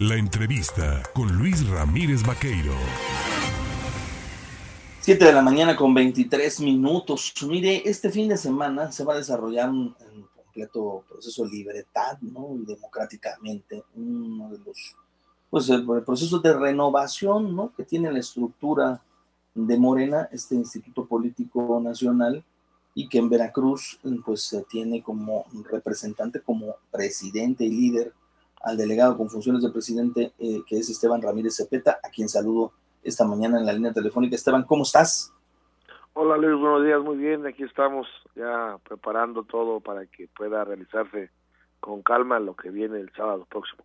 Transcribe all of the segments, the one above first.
La entrevista con Luis Ramírez Vaqueiro. 7 de la mañana con 23 minutos. Mire, este fin de semana se va a desarrollar un, completo proceso de libertad, ¿no? Democráticamente, uno de los, pues el, proceso de renovación, ¿no? Que tiene la estructura de Morena, este Instituto Político Nacional, y que en Veracruz, pues tiene como representante, como presidente y líder al delegado con funciones de presidente, eh, que es Esteban Ramírez Cepeta, a quien saludo esta mañana en la línea telefónica. Esteban, ¿cómo estás? Hola Luis, buenos días, muy bien, aquí estamos ya preparando todo para que pueda realizarse con calma lo que viene el sábado próximo.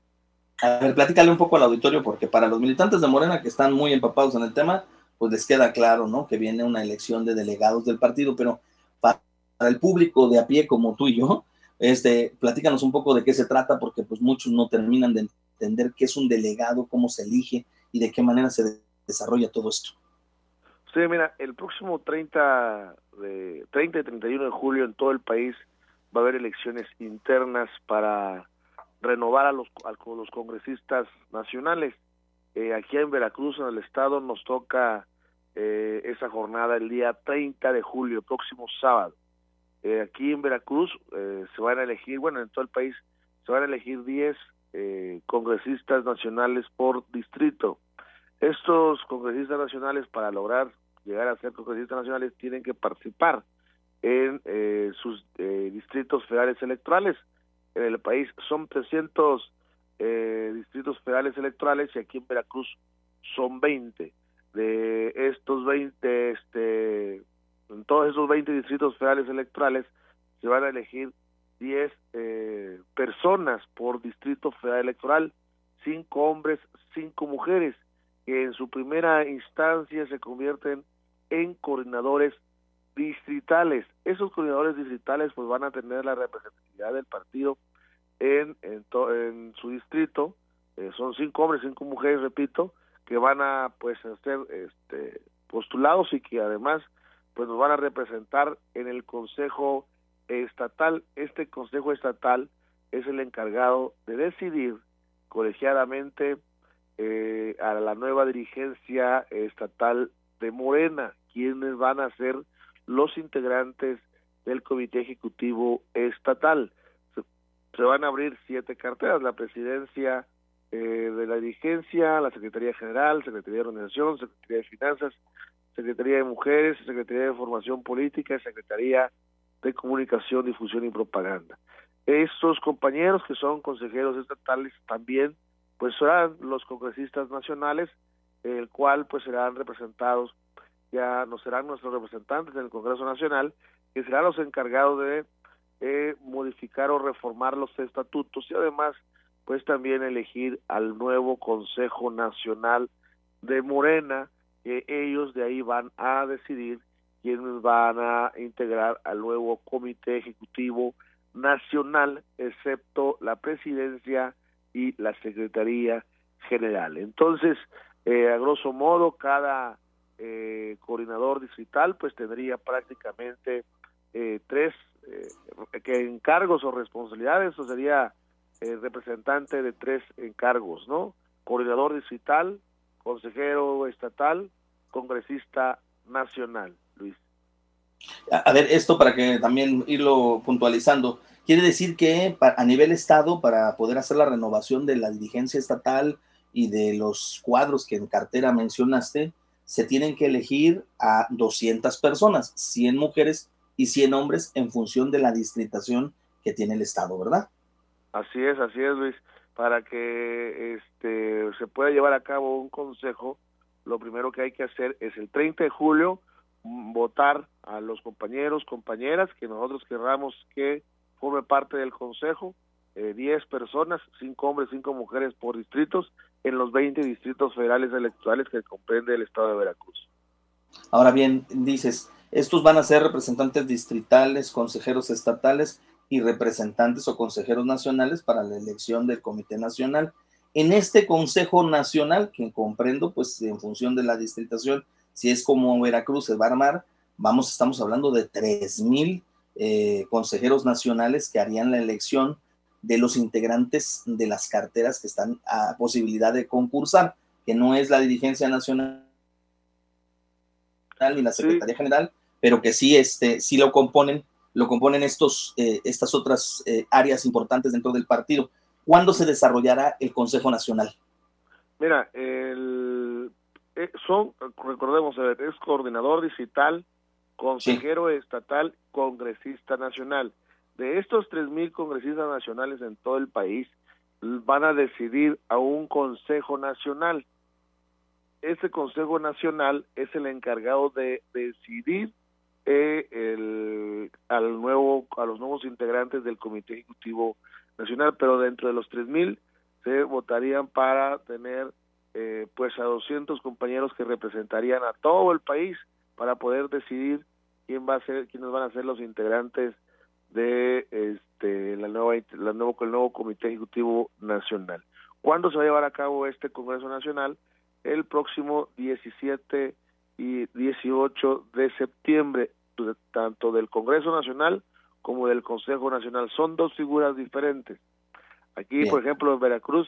A ver, platícale un poco al auditorio, porque para los militantes de Morena que están muy empapados en el tema, pues les queda claro, ¿no? Que viene una elección de delegados del partido, pero para el público de a pie como tú y yo, este, platícanos un poco de qué se trata, porque pues muchos no terminan de entender qué es un delegado, cómo se elige y de qué manera se desarrolla todo esto. Sí, mira, el próximo 30, de, 30 y 31 de julio en todo el país va a haber elecciones internas para renovar a los, los congresistas nacionales. Eh, aquí en Veracruz, en el estado, nos toca eh, esa jornada el día 30 de julio, próximo sábado. Eh, aquí en Veracruz eh, se van a elegir, bueno, en todo el país se van a elegir 10 eh, congresistas nacionales por distrito. Estos congresistas nacionales, para lograr llegar a ser congresistas nacionales, tienen que participar en sus distritos federales electorales. En el país son 300 distritos federales electorales y aquí en Veracruz son 20. De estos 20 este, en todos esos 20 distritos federales electorales se van a elegir 10 eh, personas por distrito federal electoral, 5 hombres, 5 mujeres, que en su primera instancia se convierten en coordinadores distritales. Esos coordinadores distritales pues van a tener la representatividad del partido en, en, su distrito, eh, son cinco hombres, cinco mujeres, repito, que van a pues ser este, postulados y que además pues nos van a representar en el Consejo Estatal. Este Consejo Estatal es el encargado de decidir colegiadamente eh, a la nueva dirigencia estatal de Morena, quienes van a ser los integrantes del Comité Ejecutivo Estatal. Se, van a abrir siete carteras, la presidencia eh, de la dirigencia, la Secretaría General, Secretaría de Organización, Secretaría de Finanzas, Secretaría de Mujeres, Secretaría de Formación Política y Secretaría de Comunicación, Difusión y Propaganda. Estos compañeros que son consejeros estatales también pues serán los congresistas nacionales, el cual pues serán representados, ya no serán nuestros representantes en el Congreso Nacional, que serán los encargados de eh, modificar o reformar los estatutos y además pues también elegir al nuevo Consejo Nacional de Morena, que ellos de ahí van a decidir quiénes van a integrar al nuevo Comité Ejecutivo Nacional, excepto la presidencia y la Secretaría General. Entonces, eh, a grosso modo, cada eh, coordinador distrital pues tendría prácticamente eh, tres que encargos o responsabilidades, o sería representante de tres encargos, ¿no? Coordinador distrital, consejero estatal, congresista nacional, Luis. A ver, esto para que también irlo puntualizando, quiere decir que a nivel estado, para poder hacer la renovación de la dirigencia estatal y de los cuadros que en cartera mencionaste, se tienen que elegir a 200 personas, 100 mujeres y 100 hombres en función de la distritación que tiene el estado, ¿verdad? Así es, así es, Luis para que este, se pueda llevar a cabo un consejo, lo primero que hay que hacer es el 30 de julio mm, votar a los compañeros, compañeras que nosotros querramos que forme parte del consejo, 10 eh, personas, 5 hombres, 5 mujeres por distritos, en los 20 distritos federales electorales que comprende el estado de Veracruz. Ahora bien, dices, estos van a ser representantes distritales, consejeros estatales, y representantes o consejeros nacionales para la elección del Comité Nacional. En este Consejo Nacional, que comprendo, pues en función de la distritación, si es como Veracruz se va a armar, vamos, estamos hablando de tres mil eh, consejeros nacionales que harían la elección de los integrantes de las carteras que están a posibilidad de concursar, que no es la dirigencia nacional ni la Secretaría General, pero que sí, este, sí lo componen, lo componen estos, eh, estas otras eh, áreas importantes dentro del partido. ¿Cuándo se desarrollará el Consejo Nacional? Mira, el, eh, son, recordemos, es coordinador digital, consejero estatal, congresista nacional. De estos 3.000 congresistas nacionales en todo el país, van a decidir a un Consejo Nacional. Ese Consejo Nacional es el encargado de decidir eh, el, al nuevo, a los nuevos integrantes del Comité Ejecutivo Nacional, pero dentro de los 3.000 se votarían para tener eh, pues a 200 compañeros que representarían a todo el país para poder decidir quién va a ser quiénes van a ser los integrantes de este la nueva la nuevo el nuevo comité ejecutivo nacional. ¿Cuándo se va a llevar a cabo este Congreso Nacional? El próximo 17 y 18 de septiembre, tanto del Congreso Nacional como del Consejo Nacional. Son dos figuras diferentes. Aquí, por ejemplo, en Veracruz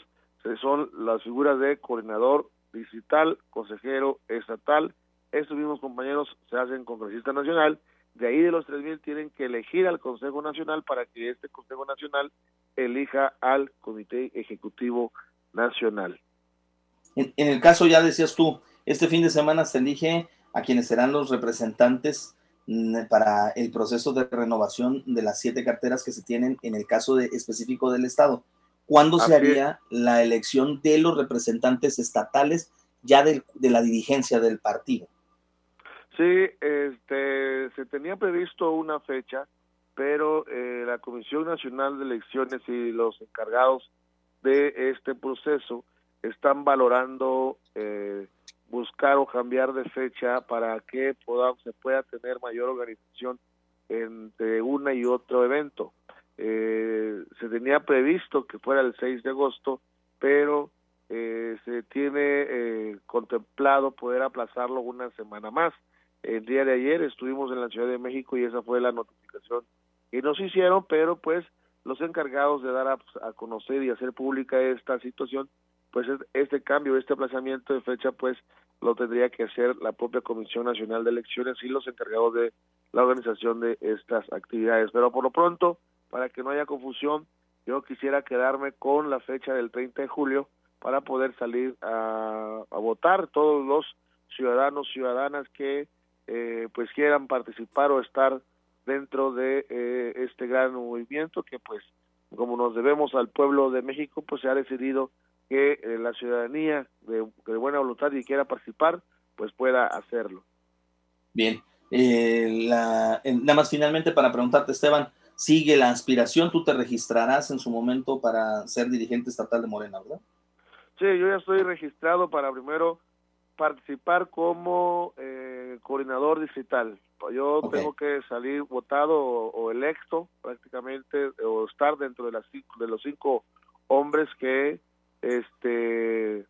son las figuras de coordinador digital, consejero estatal. Estos mismos compañeros se hacen congresista nacional. De ahí de los 3.000 tienen que elegir al Consejo Nacional para que este Consejo Nacional elija al Comité Ejecutivo Nacional. En, en, el caso, ya decías tú, este fin de semana se elige a quienes serán los representantes para el proceso de renovación de las siete carteras que se tienen en el caso de, específico del Estado. ¿Cuándo se haría la elección de los representantes estatales ya de, de la dirigencia del partido? Sí, este, se tenía previsto una fecha, pero eh, la Comisión Nacional de Elecciones y los encargados de este proceso están valorando eh, buscar o cambiar de fecha para que se pueda tener mayor organización entre una y otro evento. Eh, se tenía previsto que fuera el 6 de agosto, pero eh, se tiene eh, contemplado poder aplazarlo una semana más. El día de ayer estuvimos en la Ciudad de México y esa fue la notificación que nos hicieron, pero pues los encargados de dar a, a conocer y hacer pública esta situación, pues este cambio, este aplazamiento de fecha, pues lo tendría que hacer la propia Comisión Nacional de Elecciones y los encargados de la organización de estas actividades. Pero por lo pronto, para que no haya confusión, yo quisiera quedarme con la fecha del 30 de julio para poder salir a, votar todos los ciudadanos, ciudadanas que eh, pues quieran participar o estar dentro de eh, este gran movimiento que pues como nos debemos al pueblo de México pues se ha decidido que eh, la ciudadanía de, de, buena voluntad y quiera participar pues pueda hacerlo. Bien, la, nada más finalmente para preguntarte Esteban, sigue la aspiración, tú te registrarás en su momento para ser dirigente estatal de Morena, ¿verdad? Sí, yo ya estoy registrado para primero participar como eh, coordinador digital. Yo okay. tengo que salir votado o, o, electo prácticamente o estar dentro de las cinco, de los cinco hombres que este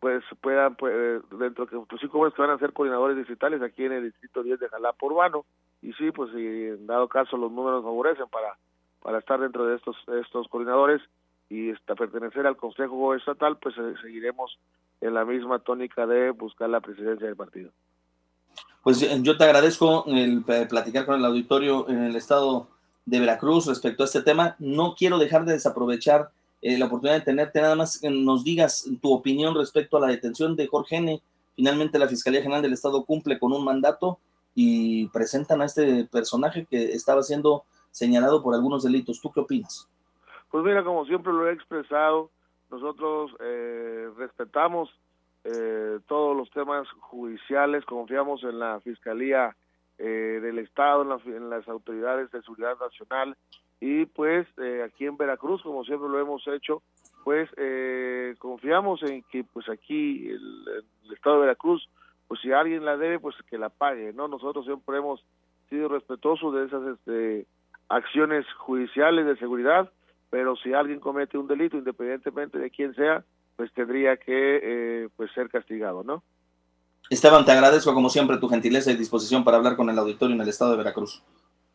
pues puedan pues, dentro de los cinco hombres que van a ser coordinadores digitales aquí en el distrito 10 de Jalapa Urbano y sí, pues si en dado caso los números favorecen para, para estar dentro de estos, estos coordinadores y esta, pertenecer al Consejo Estatal, pues eh, seguiremos en la misma tónica de buscar la presidencia del partido. Pues yo te agradezco el platicar con el auditorio en el estado de Veracruz respecto a este tema. No quiero dejar de desaprovechar eh, la oportunidad de tenerte, nada más que nos digas tu opinión respecto a la detención de Jorge N. Finalmente la Fiscalía General del Estado cumple con un mandato y presentan a este personaje que estaba siendo señalado por algunos delitos. ¿Tú qué opinas? Pues mira, como siempre lo he expresado, nosotros eh, respetamos eh, todos los temas judiciales, confiamos en la Fiscalía eh, del Estado, en, la, en, las autoridades de seguridad nacional y pues eh, aquí en Veracruz, como siempre lo hemos hecho, pues eh, confiamos en que pues aquí el, el Estado de Veracruz pues si alguien la debe, pues que la pague, ¿no? Nosotros siempre hemos sido respetuosos de esas este, acciones judiciales de seguridad, pero si alguien comete un delito, independientemente de quién sea, pues tendría que eh, pues ser castigado, ¿no? Esteban, te agradezco como siempre tu gentileza y disposición para hablar con el auditorio en el estado de Veracruz.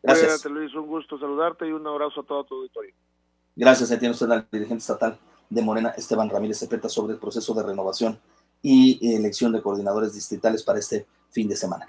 Gracias. Cuídate, Luis, un gusto saludarte y un abrazo a todo tu auditorio. Gracias, a tiene usted al dirigente estatal de Morena, Esteban Ramírez Cepeta, sobre el proceso de renovación y elección de coordinadores distritales para este fin de semana.